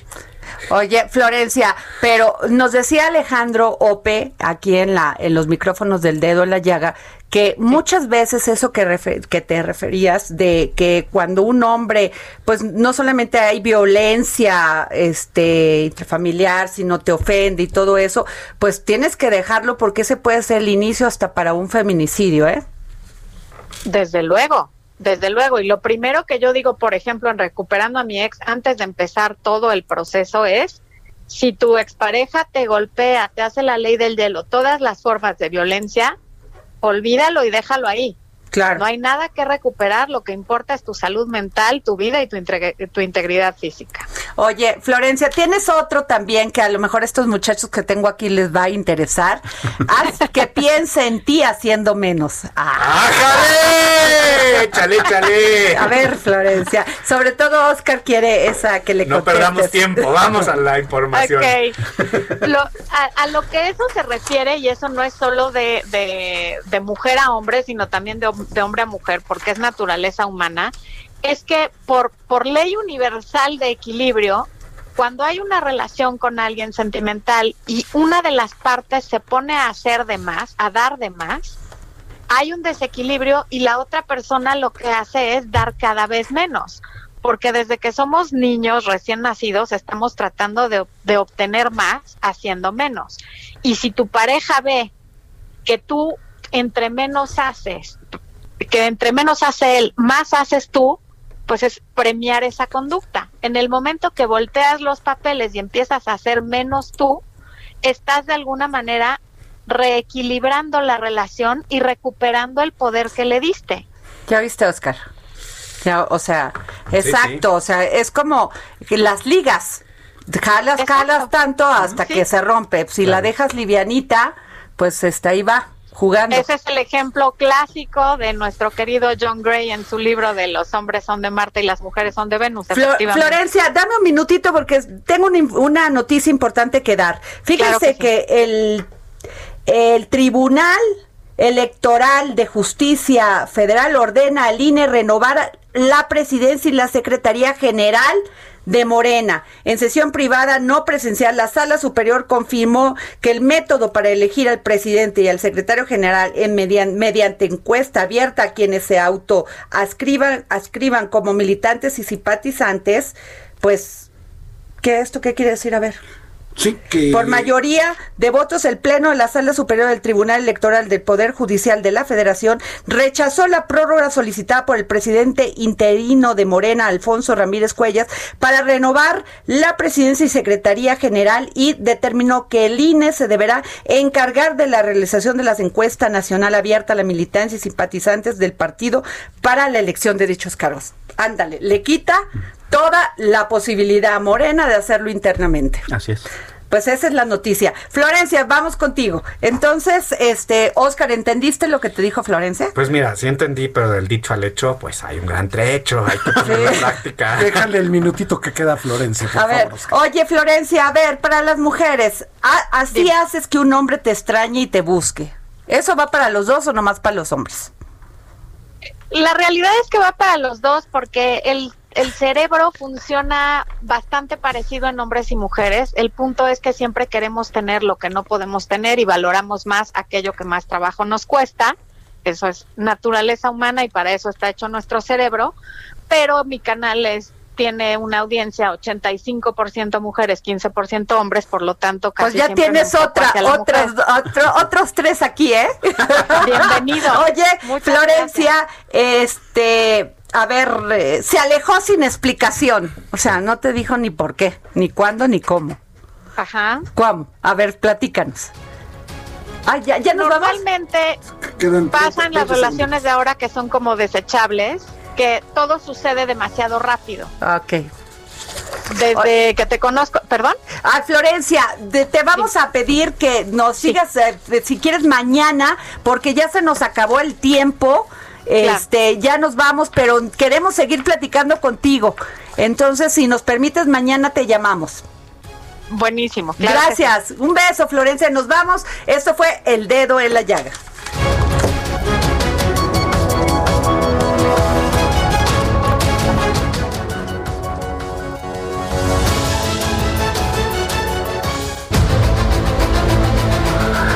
S2: Oye, Florencia, pero nos decía Alejandro Ope, aquí en, la, en los micrófonos del dedo en la llaga, que muchas veces eso que, que te referías de que cuando un hombre, pues no solamente hay violencia este, intrafamiliar, sino te ofende y todo eso, pues tienes que dejarlo porque ese puede ser el inicio hasta para un feminicidio, ¿eh?
S10: Desde luego, desde luego, y lo primero que yo digo, por ejemplo, en recuperando a mi ex, antes de empezar todo el proceso es, si tu expareja te golpea, te hace la ley del hielo, todas las formas de violencia, olvídalo y déjalo ahí.
S2: Claro.
S10: No hay nada que recuperar, lo que importa es tu salud mental, tu vida y tu, tu integridad física.
S2: Oye, Florencia, tienes otro también que a lo mejor a estos muchachos que tengo aquí les va a interesar. Haz que piense en ti haciendo menos.
S9: ¡Ah! ¡Chale, chale!
S2: A ver, Florencia, sobre todo Oscar quiere esa que le
S9: No perdamos tiempo, vamos a la información.
S10: Lo, a, lo que eso se refiere, y eso no es solo de, de, de mujer a hombre, sino también de de hombre a mujer, porque es naturaleza humana, es que por, por ley universal de equilibrio, cuando hay una relación con alguien sentimental y una de las partes se pone a hacer de más, a dar de más, hay un desequilibrio y la otra persona lo que hace es dar cada vez menos. Porque desde que somos niños recién nacidos estamos tratando de, de obtener más haciendo menos. Y si tu pareja ve que tú entre menos haces, que entre menos hace él, más haces tú, pues es premiar esa conducta. En el momento que volteas los papeles y empiezas a hacer menos tú, estás de alguna manera reequilibrando la relación y recuperando el poder que le diste.
S2: ¿Ya viste, Oscar? o sea, exacto, o sea, es como las ligas. Jalas, jalas tanto hasta que se rompe. Si la dejas livianita, pues está ahí va jugando.
S10: Ese es el ejemplo clásico de nuestro querido John Gray en su libro de Los hombres son de Marte y las mujeres son de Venus.
S2: Florencia, dame un minutito porque tengo una, noticia importante que dar. Fíjense que, el, el Tribunal Electoral de Justicia Federal ordena al INE renovar la presidencia y la Secretaría General de Morena. En sesión privada no presencial, la Sala Superior confirmó que el método para elegir al presidente y al secretario general en mediante encuesta abierta a quienes se auto ascriban como militantes y simpatizantes, pues, ¿qué esto qué quiere decir? A ver. Por mayoría de votos, el Pleno de la Sala Superior del Tribunal Electoral del Poder Judicial de la Federación rechazó la prórroga solicitada por el presidente interino de Morena, Alfonso Ramírez Cuellas, para renovar la presidencia y secretaría general y determinó que el INE se deberá encargar de la realización de las encuestas nacional abierta a la militancia y simpatizantes del partido para la elección de dichos cargos. Ándale, le quita toda la posibilidad morena de hacerlo internamente.
S5: Así es.
S2: Pues esa es la noticia. Florencia, vamos contigo. Entonces, este, Oscar, ¿entendiste lo que te dijo Florencia?
S9: Pues mira, sí entendí, pero del dicho al hecho, pues hay un gran trecho, hay que ponerlo en práctica.
S3: Déjale el minutito que queda a Florencia, por
S2: A ver,
S3: favor. Oscar.
S2: oye Florencia, a ver, para las mujeres, ¿a- ¿así haces que un hombre te extrañe y te busque? ¿Eso va para los dos o nomás para los hombres?
S10: La realidad es que va para los dos porque el, el cerebro funciona bastante parecido en hombres y mujeres. El punto es que siempre queremos tener lo que no podemos tener y valoramos más aquello que más trabajo nos cuesta. Eso es naturaleza humana y para eso está hecho nuestro cerebro. Pero mi canal es tiene una audiencia 85% mujeres, 15% hombres, por lo tanto casi
S2: Pues ya tienes otra,
S10: mujer.
S2: otro- otros tres aquí, ¿eh?
S10: Bienvenido.
S2: Oye,
S10: Muchas
S2: Florencia, este, a ver, eh, se alejó sin explicación. O sea, no te dijo ni por qué, ni cuándo, ni cómo.
S10: Ajá.
S2: ¿Cómo? A ver, platícanos. Ah, ya, ya nos vamos.
S10: Normalmente
S3: Quedan
S10: pasan
S3: 30
S10: las relaciones de ahora que son como desechables, que todo sucede demasiado rápido.
S2: Ok.
S10: Desde que te conozco, perdón.
S2: Ah, Florencia, de- te vamos a pedir que nos sigas, eh, si quieres, mañana, porque ya se nos acabó el tiempo. Este, ya nos vamos, pero queremos seguir platicando contigo. Entonces, si nos permites, mañana te llamamos.
S10: Buenísimo. claro que sí.
S2: Gracias. Un beso, Florencia. Nos vamos. Esto fue El Dedo en la Llaga.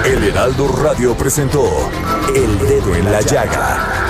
S8: El Heraldo Radio presentó El Dedo en la Llaga